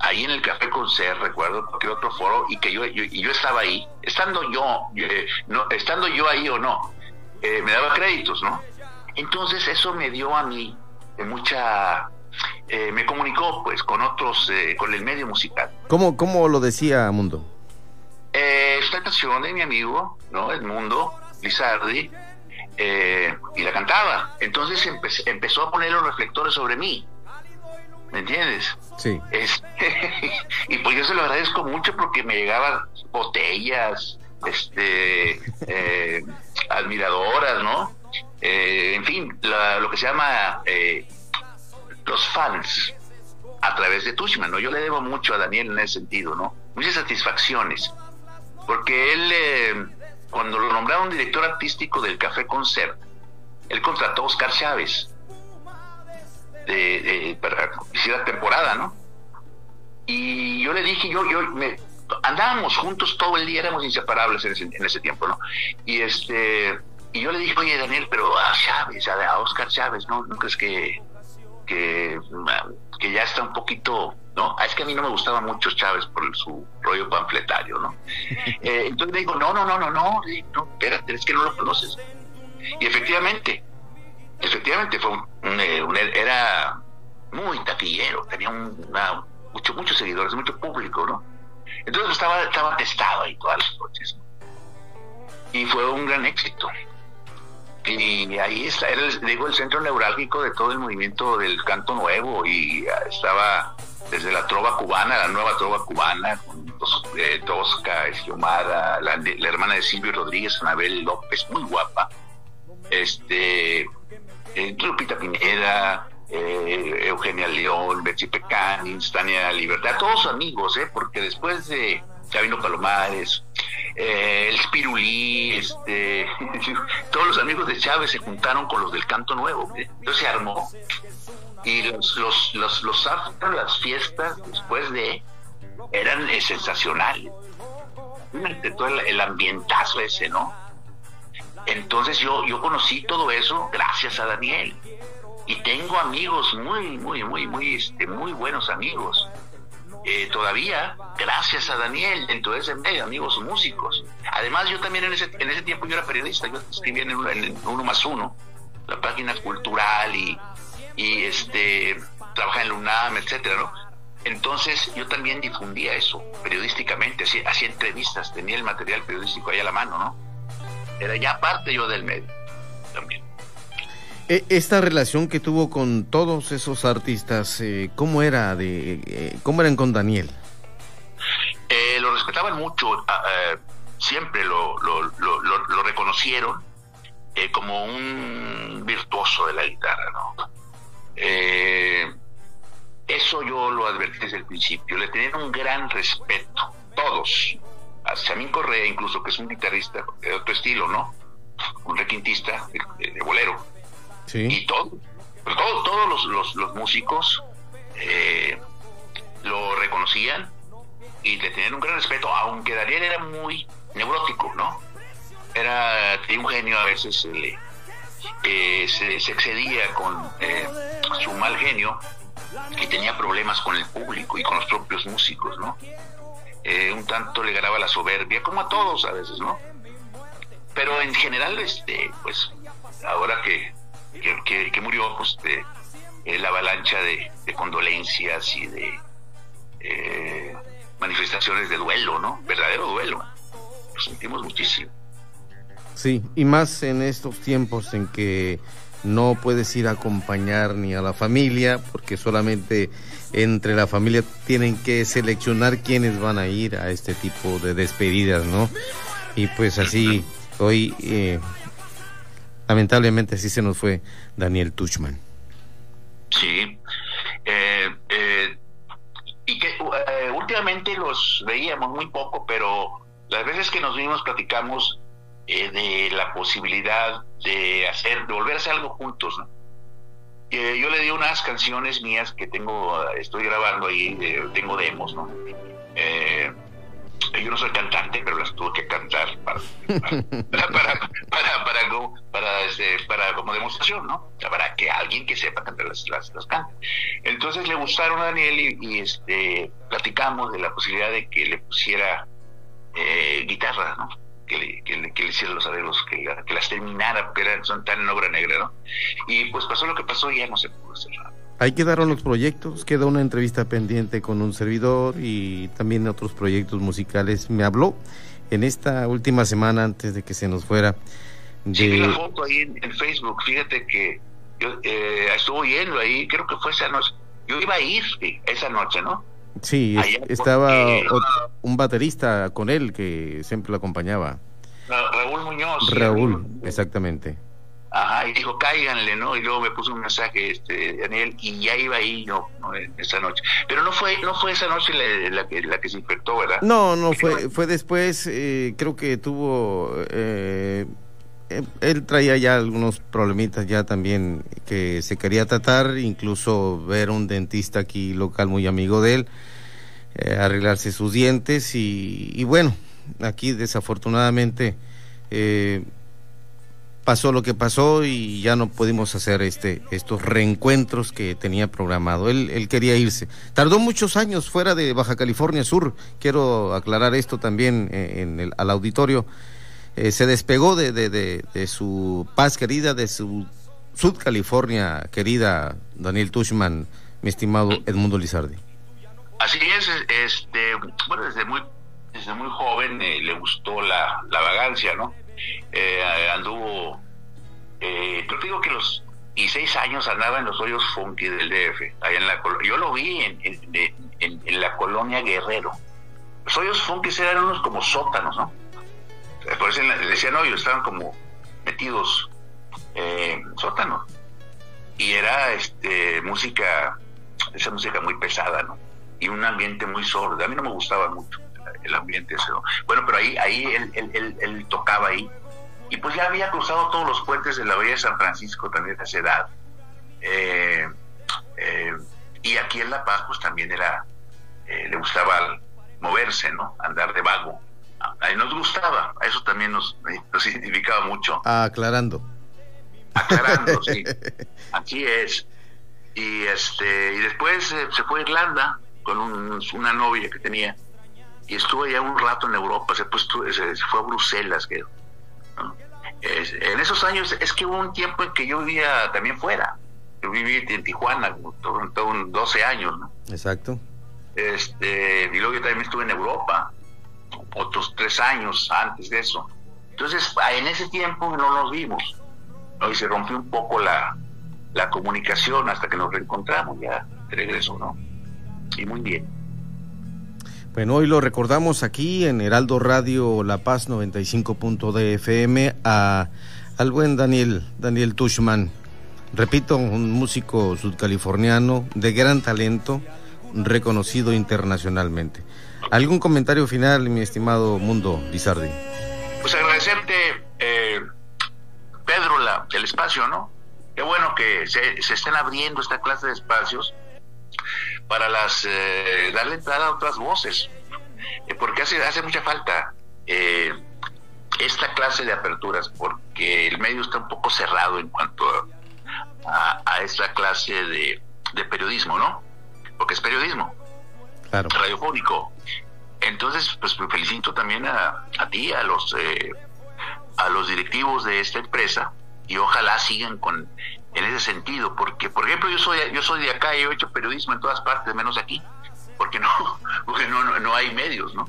ahí en el Café Concert, recuerdo que otro foro, y que yo, y yo estaba ahí, estando yo, eh, no, estando yo ahí o no, eh, me daba créditos, ¿no? Entonces eso me dio a mí mucha, eh, me comunicó pues con otros, con el medio musical. ¿Cómo, cómo lo decía Mundo? esta canción de mi amigo, ¿no? Edmundo Lizardi, y la cantaba. Entonces empezó a poner los reflectores sobre mí. ¿Me entiendes? Sí. y pues yo se lo agradezco mucho porque me llegaban botellas, este, eh, admiradoras, ¿no? Eh, en fin, lo que se llama eh, los fans a través de Tushman, ¿no? Yo le debo mucho a Daniel en ese sentido, ¿no? Muchas satisfacciones, porque él, cuando lo nombraron director artístico del Café Concert, él contrató a Oscar Chávez, de, para la temporada, ¿no? Y yo le dije, yo, yo, me, andábamos juntos todo el día, éramos inseparables en ese, en ese tiempo, ¿no? Y este, y yo le dije, oye Daniel, pero a Chávez, a, Oscar Chávez, ¿no? ¿No crees que, que, que ya está un poquito ¿no? Ah, es que a mí no me gustaba mucho Chávez por su rollo panfletario, ¿no? Eh, entonces le digo, no, no, no, no, no, no, espérate, es que no lo conoces. Y efectivamente, efectivamente fue un, eh, era muy taquillero, tenía una, mucho, muchos seguidores, mucho público, ¿no? Entonces estaba, estaba testado ahí todas las noches. Y fue un gran éxito. Y ahí está, era el, digo, el centro neurálgico de todo el movimiento del canto nuevo y estaba desde la trova cubana, la nueva trova cubana, con eh, Tosca, Esquiomara, la, la, hermana de Silvio Rodríguez, Anabel López, muy guapa, este, eh, Lupita Pineda, eh, Eugenia León, Betsy Pecanis, Tania Libertad, todos amigos, ¿eh? porque después de Chavino Palomares, eh, el Spirulí, este, todos los amigos de Chávez se juntaron con los del Canto Nuevo, entonces se armó. Y los los los, los las fiestas después de eran sensacionales. Todo el, el, ambientazo ese no entonces yo yo conocí todo eso gracias a Daniel y tengo amigos muy muy muy muy este muy buenos amigos eh, todavía gracias a Daniel dentro de ese medio amigos músicos además yo también en ese en ese tiempo yo era periodista yo escribía en, uno más uno la página cultural y y este trabaja en la UNAM, etcétera, ¿no? Entonces yo también difundía eso periodísticamente, hacía, entrevistas, tenía el material periodístico ahí a la mano, ¿no? Era ya parte yo del medio también. E, esta relación que tuvo con todos esos artistas, eh, ¿cómo era de, eh, cómo eran con Daniel? Eh, lo respetaban mucho, siempre lo, lo, lo, lo reconocieron como un virtuoso de la guitarra, ¿no? Eso yo lo advertí desde el principio. Le tenían un gran respeto, todos. A Samín Correa, incluso, que es un guitarrista de otro estilo, ¿no? Un requintista de, bolero. Sí. Y todo, todos los, los, los, músicos eh, lo reconocían y le tenían un gran respeto, aunque Daniel era muy neurótico, ¿no? Era, tenía un genio, a veces le, eh, se, excedía con eh, su mal genio y tenía problemas con el público y con los propios músicos, ¿no? Eh, un tanto le ganaba la soberbia, como a todos a veces, ¿no? Pero en general, este, pues, ahora que, que, murió, pues, de, la avalancha de, condolencias y de manifestaciones de duelo, ¿no? Verdadero duelo. Lo sentimos muchísimo. Sí, y más en estos tiempos en que no puedes ir a acompañar ni a la familia, porque solamente entre la familia tienen que seleccionar quiénes van a ir a este tipo de despedidas, ¿no? Y pues así, hoy, eh, lamentablemente así se nos fue Daniel Tuchman. Sí, eh, eh, y que últimamente los veíamos muy poco, pero las veces que nos vimos platicamos eh, de la posibilidad de hacer, de volver a hacer algo juntos. Eh, yo le di unas canciones mías que tengo, estoy grabando ahí, tengo demos, ¿no? Eh, yo no soy cantante, pero las tuve que cantar para, para, para, para, este, para, como demostración, ¿no? Para que alguien que sepa cantar las, las, cante. Entonces le gustaron a Daniel y, este, platicamos de la posibilidad de que le pusiera guitarra, ¿no? Que le, que le, hiciera los arreglos, que, que, las terminara, porque son tan en obra negra, ¿no? Y pues pasó lo que pasó y ya no se pudo hacer nada. Ahí quedaron los proyectos, queda una entrevista pendiente con un servidor y también otros proyectos musicales. Me habló en esta última semana antes de que se nos fuera. De... Sí, la foto ahí en, Facebook, fíjate que yo eh, estuvo yendo ahí, creo que fue esa noche. Yo iba a ir esa noche, ¿no? Sí, estaba un baterista con él que siempre lo acompañaba. Raúl Muñoz. Raúl, exactamente. Ajá, y dijo, cáiganle, ¿no? Y luego me puso un mensaje, este, Daniel, y ya iba ahí yo, esa noche. Pero no fue, no fue esa noche la, que, la que se infectó, ¿verdad? No, no, fue, fue después, eh, creo que tuvo, eh, él traía ya algunos problemitas ya también que se quería tratar, incluso ver un dentista aquí local muy amigo de él, eh, arreglarse sus dientes y, bueno, aquí desafortunadamente eh, pasó lo que pasó y ya no pudimos hacer este estos reencuentros que tenía programado. Él, él quería irse. Tardó muchos años fuera de Baja California Sur. Quiero aclarar esto también eh, en el, al auditorio. Eh, se despegó de, de, de, su paz querida, de su Sud California querida, Daniel Tushman, mi estimado Edmundo Lizardi. Así es, este, bueno, desde muy, desde muy joven eh, le gustó la, la vagancia, ¿no? eh, anduvo, eh, yo digo que los 16 años andaba en los hoyos funky del DF, allá en la yo lo vi en, en, la colonia Guerrero. Los hoyos funky eran unos como sótanos, ¿no? Por eso decían hoyos, estaban como metidos eh, sótanos. Y era este música, esa música muy pesada, ¿no? Y un ambiente muy sordo. A mí no me gustaba mucho el ambiente ese. Bueno, pero ahí, ahí él, él, tocaba ahí. Y pues ya había cruzado todos los puentes de la Bahía de San Francisco también a esa edad. Eh, eh, y aquí en La Paz pues también era, eh, le gustaba moverse, ¿no? Andar de vago. A nos gustaba, a eso también nos, nos identificaba mucho. aclarando. Aclarando, sí. Así es. Y este y después se fue a Irlanda con una novia que tenía y estuve ya un rato en Europa, se, se, fue a Bruselas. Que, en esos años es que hubo un tiempo en que yo vivía también fuera. Yo viví en Tijuana, todo, todo 12 años. ¿no? Exacto. Este, y luego yo también estuve en Europa, otros tres años antes de eso. Entonces, en ese tiempo no nos vimos. ¿no? Y se rompió un poco la, la comunicación hasta que nos reencontramos ya de regreso, ¿no? Y muy bien. Bueno, hoy lo recordamos aquí en Heraldo Radio La Paz 95.dfm a al buen Daniel, Daniel Tushman. Repito, un músico sudcaliforniano de gran talento, reconocido internacionalmente. ¿Algún comentario final, mi estimado Mundo Lizardi? Pues agradecerte, eh, Pedro, la, el espacio, ¿no? Qué bueno que se, se estén abriendo esta clase de espacios para las eh, darle entrada a otras voces, eh, porque hace, hace mucha falta eh, esta clase de aperturas, porque el medio está un poco cerrado en cuanto a, esta clase de, periodismo, ¿no? Porque es periodismo radiofónico. Entonces, pues felicito también a, a ti, a los, a los directivos de esta empresa, y ojalá sigan con en ese sentido, porque por ejemplo yo soy yo soy de acá y he hecho periodismo en todas partes menos aquí, porque no porque no, no, hay medios, ¿no?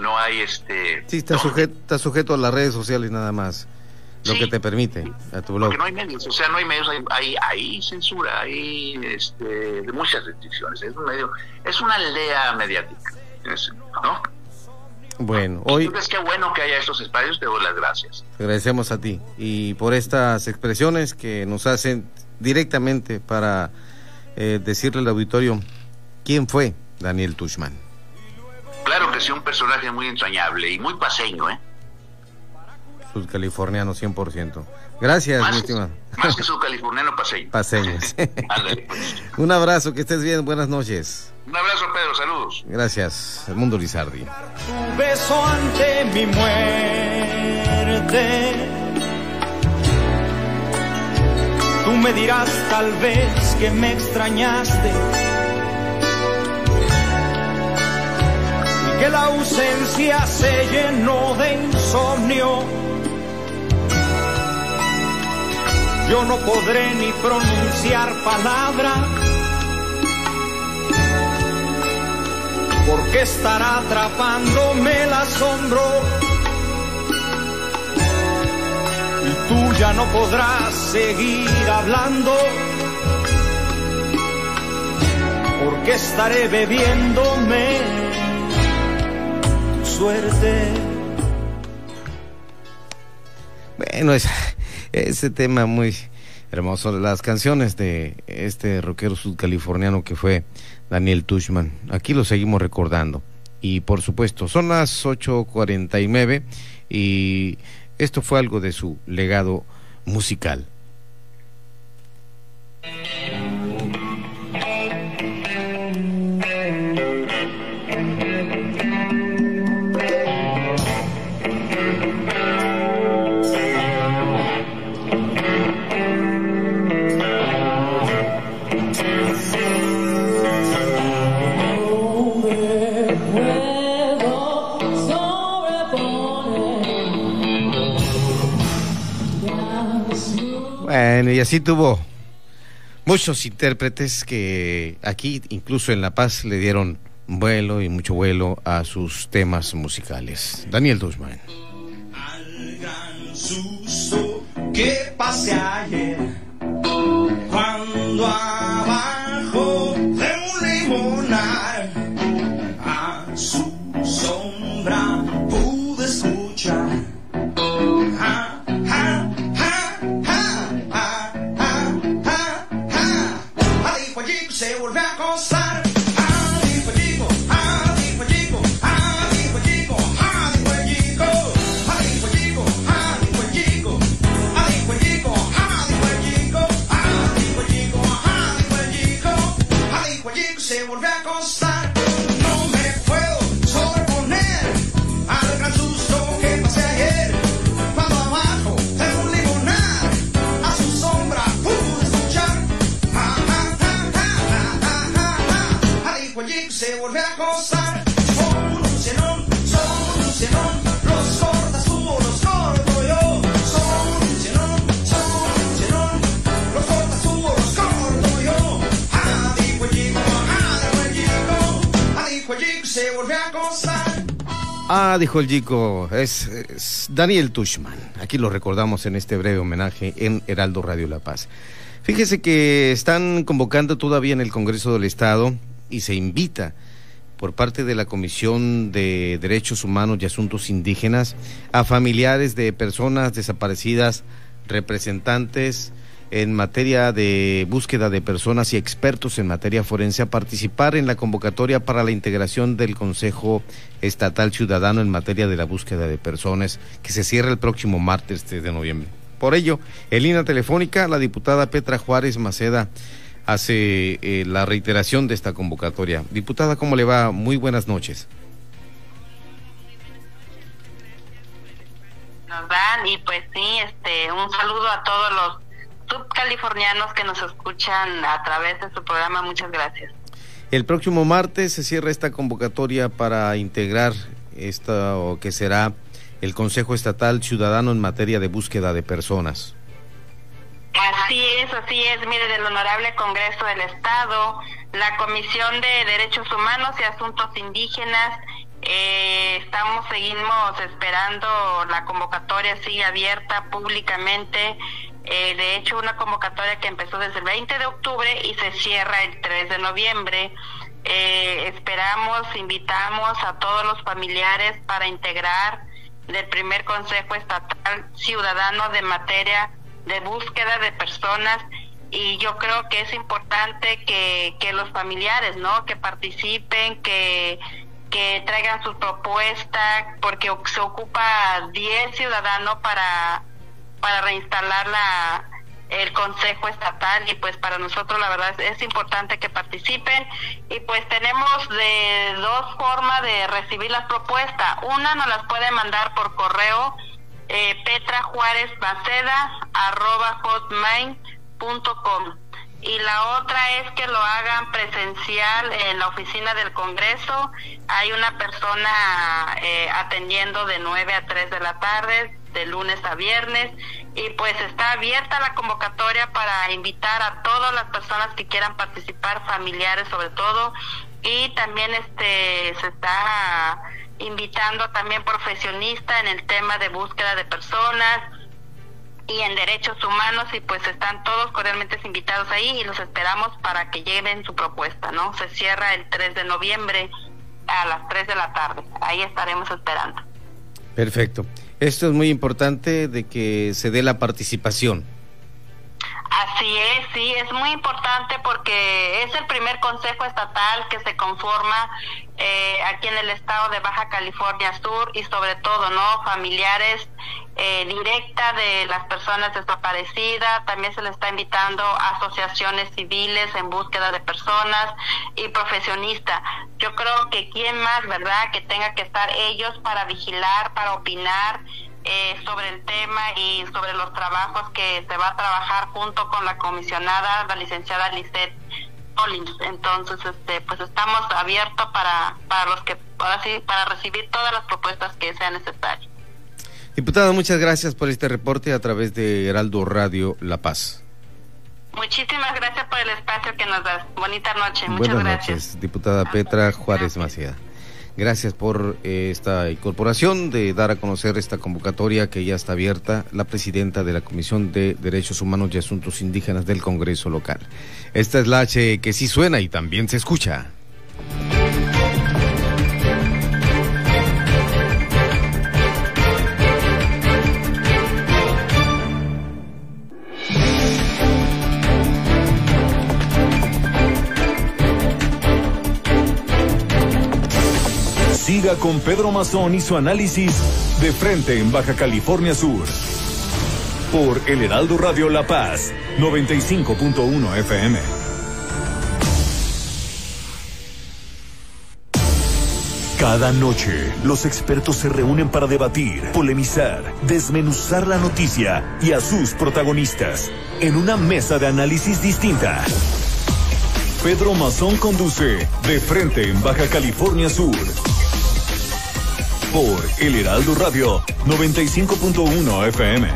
No hay este Sí, está sujeto sujeto a las redes sociales nada más. Lo que te permite a tu blog. Porque no hay medios, o sea, no hay medios, hay, hay, censura, hay este, muchas restricciones. Es un medio, es una aldea mediática, ¿no? Bueno, hoy... Es que bueno que haya estos espacios, te doy las gracias. agradecemos a ti y por estas expresiones que nos hacen directamente para eh, decirle al auditorio quién fue Daniel Tushman. Claro que sí, un personaje muy entrañable y muy paseño, ¿eh? Sudcaliforniano 100%. Gracias, más, mi estimado. Más que sudcaliforniano, paseño. Paseño. Pues. Un abrazo, que estés bien, buenas noches. Un abrazo, Pedro, saludos. Gracias, el mundo Lizardi. Tu beso ante mi muerte. Tú me dirás tal vez que me extrañaste. Y que la ausencia se llenó de insomnio. Yo no podré ni pronunciar palabras porque estará atrapándome el asombro. Y tú ya no podrás seguir hablando, porque estaré bebiéndome tu suerte. Bueno, es, ese tema muy hermoso. Las canciones de este rockero sudcaliforniano que fue Daniel Tushman. Aquí lo seguimos recordando. Y por supuesto, son las 8.49 y esto fue algo de su legado musical. Y así tuvo muchos intérpretes que aquí, incluso en La Paz, le dieron vuelo y mucho vuelo a sus temas musicales. Daniel cuando dijo el Chico, es, es Daniel Tushman. Aquí lo recordamos en este breve homenaje en Heraldo Radio La Paz. Fíjese que están convocando todavía en el Congreso del Estado y se invita por parte de la Comisión de Derechos Humanos y Asuntos Indígenas a familiares de personas desaparecidas, representantes en materia de búsqueda de personas y expertos en materia forense a participar en la convocatoria para la integración del Consejo Estatal Ciudadano en materia de la búsqueda de personas que se cierra el próximo martes de noviembre. Por ello, en línea telefónica, la diputada Petra Juárez Maceda hace eh, la reiteración de esta convocatoria. Diputada, ¿cómo le va? Muy buenas noches. nos dan y pues sí, este, un saludo a todos los subcalifornianos que nos escuchan a través de su programa. Muchas gracias. El próximo martes se cierra esta convocatoria para integrar esta o que será el Consejo Estatal Ciudadano en materia de búsqueda de personas. Así es, así es. Mire, del Honorable Congreso del Estado, la Comisión de Derechos Humanos y Asuntos Indígenas, eh, estamos, seguimos esperando la convocatoria sigue abierta públicamente. Eh, de hecho, una convocatoria que empezó desde el 20 de octubre y se cierra el 3 de noviembre. Eh, esperamos, invitamos a todos los familiares para integrar del primer Consejo Estatal Ciudadano de materia de búsqueda de personas y yo creo que es importante que, que los familiares, ¿no? Que participen, que, que traigan su propuesta, porque se ocupa 10 ciudadanos para, para reinstalar la, el Consejo Estatal y pues para nosotros la verdad es, importante que participen y pues tenemos de dos formas de recibir las propuestas. Una nos las puede mandar por correo eh, Petra Juárez Baceda arroba hotmail.com y la otra es que lo hagan presencial en la oficina del Congreso. Hay una persona eh, atendiendo de 9 a 3 de la tarde, de lunes a viernes, y pues está abierta la convocatoria para invitar a todas las personas que quieran participar, familiares sobre todo, y también este se está invitando también profesionistas en el tema de búsqueda de personas, y en derechos humanos y pues están todos cordialmente invitados ahí y los esperamos para que lleven su propuesta, ¿no? Se cierra el 3 de noviembre a las 3 de la tarde. Ahí estaremos esperando. Perfecto. Esto es muy importante de que se dé la participación. Así es, sí, es muy importante porque es el primer consejo estatal que se conforma eh, aquí en el estado de Baja California Sur y sobre todo, ¿no? Familiares eh, directa de las personas desaparecidas, también se le está invitando a asociaciones civiles en búsqueda de personas y profesionistas. Yo creo que quién más, ¿verdad?, que tenga que estar ellos para vigilar, para opinar eh, sobre el tema y sobre los trabajos que se va a trabajar junto con la comisionada, la licenciada Lisette Collins. Entonces, este, pues estamos abiertos para, para los que, ahora sí, para recibir todas las propuestas que sean necesarias. Diputada, muchas gracias por este reporte a través de Heraldo Radio La Paz. Muchísimas gracias por el espacio que nos das. Bonita noche. Muchas Buenas gracias. noches, diputada Petra Juárez Maceda. Gracias por eh, esta incorporación de dar a conocer esta convocatoria que ya está abierta la presidenta de la Comisión de Derechos Humanos y Asuntos Indígenas del Congreso local. Esta es la H que sí suena y también se escucha. Siga con Pedro Mazón y su análisis de frente en Baja California Sur. Por El Heraldo Radio La Paz, 95.1 FM. Cada noche, los expertos se reúnen para debatir, polemizar, desmenuzar la noticia y a sus protagonistas en una mesa de análisis distinta. Pedro Mazón conduce De Frente en Baja California Sur. Por El Heraldo Radio 95.1 FM.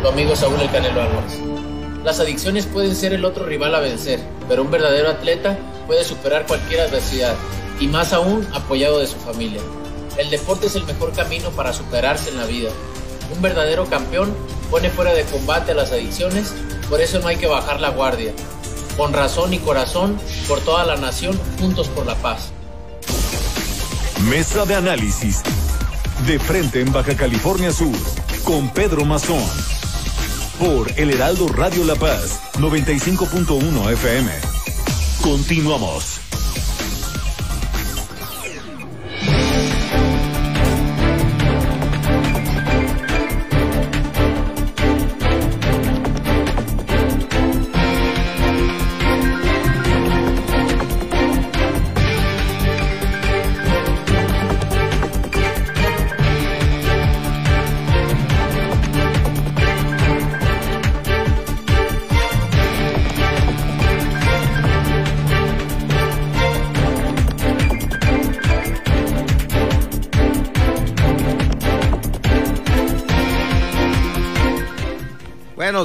Tu amigo Saúl El Canelo Álvarez. Las adicciones pueden ser el otro rival a vencer, pero un verdadero atleta puede superar cualquier adversidad, y más aún apoyado de su familia. El deporte es el mejor camino para superarse en la vida. Un verdadero campeón pone fuera de combate a las adicciones, por eso no hay que bajar la guardia. Con razón y corazón, por toda la nación, juntos por la paz. Mesa de análisis. De frente en Baja California Sur. Con Pedro Mazón. Por El Heraldo Radio La Paz. 95.1 FM. Continuamos.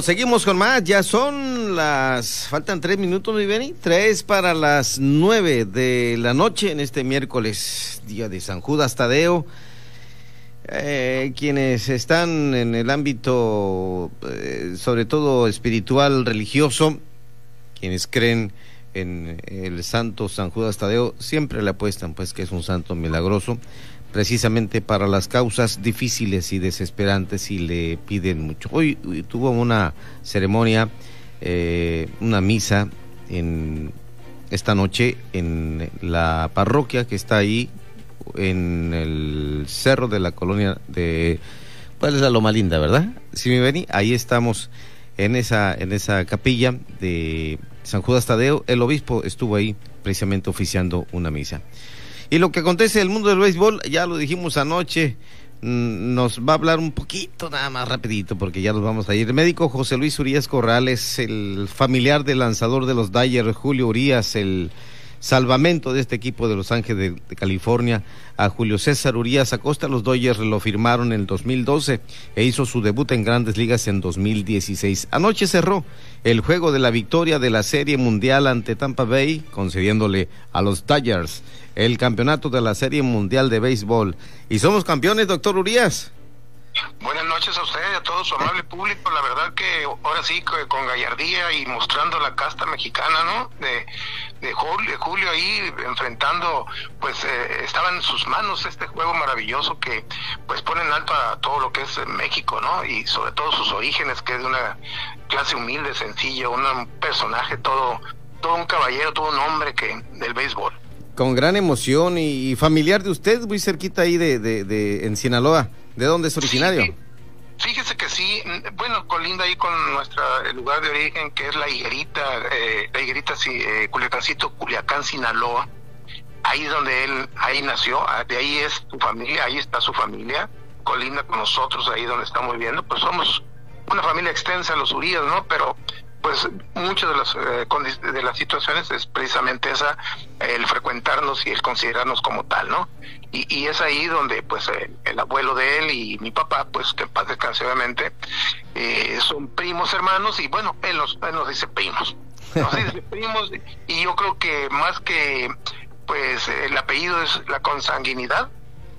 Seguimos con más. Ya son las. Faltan tres minutos, mi Beni. Tres para las nueve de la noche en este miércoles, día de San Judas Tadeo. Eh, quienes están en el ámbito, eh, sobre todo espiritual, religioso, quienes creen en el santo San Judas Tadeo, siempre le apuestan, pues, que es un santo milagroso precisamente para las causas difíciles y desesperantes y le piden mucho. Hoy, hoy tuvo una ceremonia, eh, una misa en esta noche en la parroquia que está ahí en el cerro de la colonia de ¿cuál es la Loma Linda, verdad? Si me vení, ahí estamos en esa en esa capilla de San Judas Tadeo, el obispo estuvo ahí precisamente oficiando una misa. Y lo que acontece en el mundo del béisbol, ya lo dijimos anoche, nos va a hablar un poquito nada más rapidito porque ya nos vamos a ir. El médico José Luis Urias Corrales, el familiar del lanzador de los Dodgers, Julio Urias, el salvamento de este equipo de Los Ángeles de, California, a Julio César Urias Acosta, los Dodgers lo firmaron en el 2012 e hizo su debut en grandes ligas en 2016. Anoche cerró el juego de la victoria de la Serie Mundial ante Tampa Bay, concediéndole a los Dodgers el campeonato de la Serie Mundial de Béisbol. Y somos campeones, doctor Urias. Buenas noches a usted y a todo su amable público. La verdad que ahora sí, con gallardía y mostrando la casta mexicana, ¿no? De, de Julio, Julio ahí enfrentando, pues eh, estaba en sus manos este juego maravilloso que pues pone en alto a todo lo que es México, ¿no? Y sobre todo sus orígenes, que es de una clase humilde, sencilla, un personaje todo, todo un caballero, todo un hombre que del béisbol. Con gran emoción y familiar de usted, muy cerquita ahí de, de en Sinaloa. ¿De dónde es originario? Sí, fíjese que sí, bueno, colinda ahí con nuestro lugar de origen, que es la higuerita, eh, la higuerita, eh, Culiacancito, Culiacán, Sinaloa. Ahí es donde él, ahí nació, de ahí es su familia, ahí está su familia, colinda con nosotros, ahí donde estamos viviendo. Pues somos una familia extensa, los Urias, ¿no? Pero pues muchas de las eh, de las situaciones es precisamente esa el frecuentarnos y el considerarnos como tal no y, y es ahí donde pues el, el abuelo de él y mi papá pues que en paz descanse obviamente eh, son primos hermanos y bueno él nos, él nos dice primos. Nos dice primos y yo creo que más que pues el apellido es la consanguinidad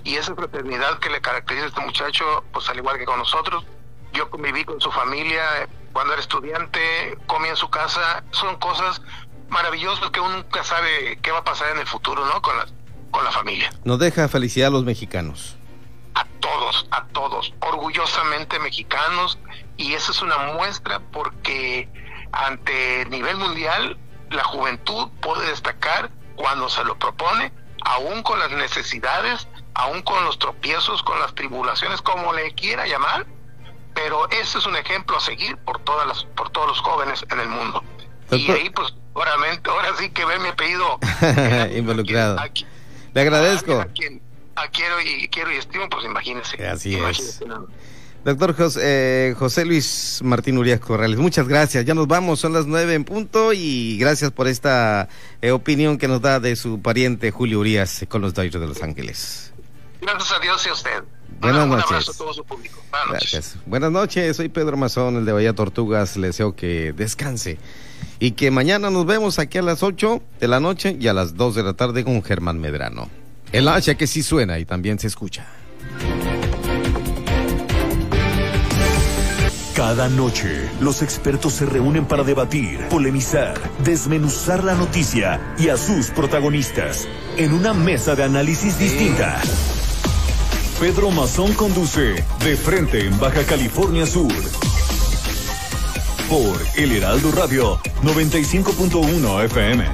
y esa fraternidad que le caracteriza a este muchacho pues al igual que con nosotros. Yo conviví con su familia eh, cuando era estudiante, comí en su casa, son cosas maravillosas que uno nunca sabe qué va a pasar en el futuro, ¿no? Con la, con la familia. Nos deja felicidad a los mexicanos. A todos, a todos, orgullosamente mexicanos, y esa es una muestra porque ante nivel mundial la juventud puede destacar cuando se lo propone, aún con las necesidades, aún con los tropiezos, con las tribulaciones, como le quiera llamar, pero ese es un ejemplo a seguir por todas las por todos los jóvenes en el mundo y ahí pues ahora sí que ver mi apellido Involucrado. Le agradezco. a quien a quiero y quiero y estimo pues imagínese Así es. Doctor José, eh, José Luis Martín Urias Corrales, muchas gracias. Ya nos vamos, son las nueve en punto y gracias por esta eh, opinión que nos da de su pariente Julio Urias con los Dodgers de Los Ángeles. gracias a Dios y a usted Buenas un noches. abrazo a todo su público Buenas noches. Gracias. Buenas noches, soy Pedro Mazón, el de Bahía Tortugas. Le deseo que descanse y que mañana nos vemos aquí a las 8 de la noche y a las 2 de la tarde con Germán Medrano. El hacha que sí suena y también se escucha. Cada noche, los expertos se reúnen para debatir, polemizar, desmenuzar la noticia y a sus protagonistas en una mesa de análisis distinta. Pedro Mazón conduce De Frente en Baja California Sur. Por El Heraldo Radio 95.1 FM.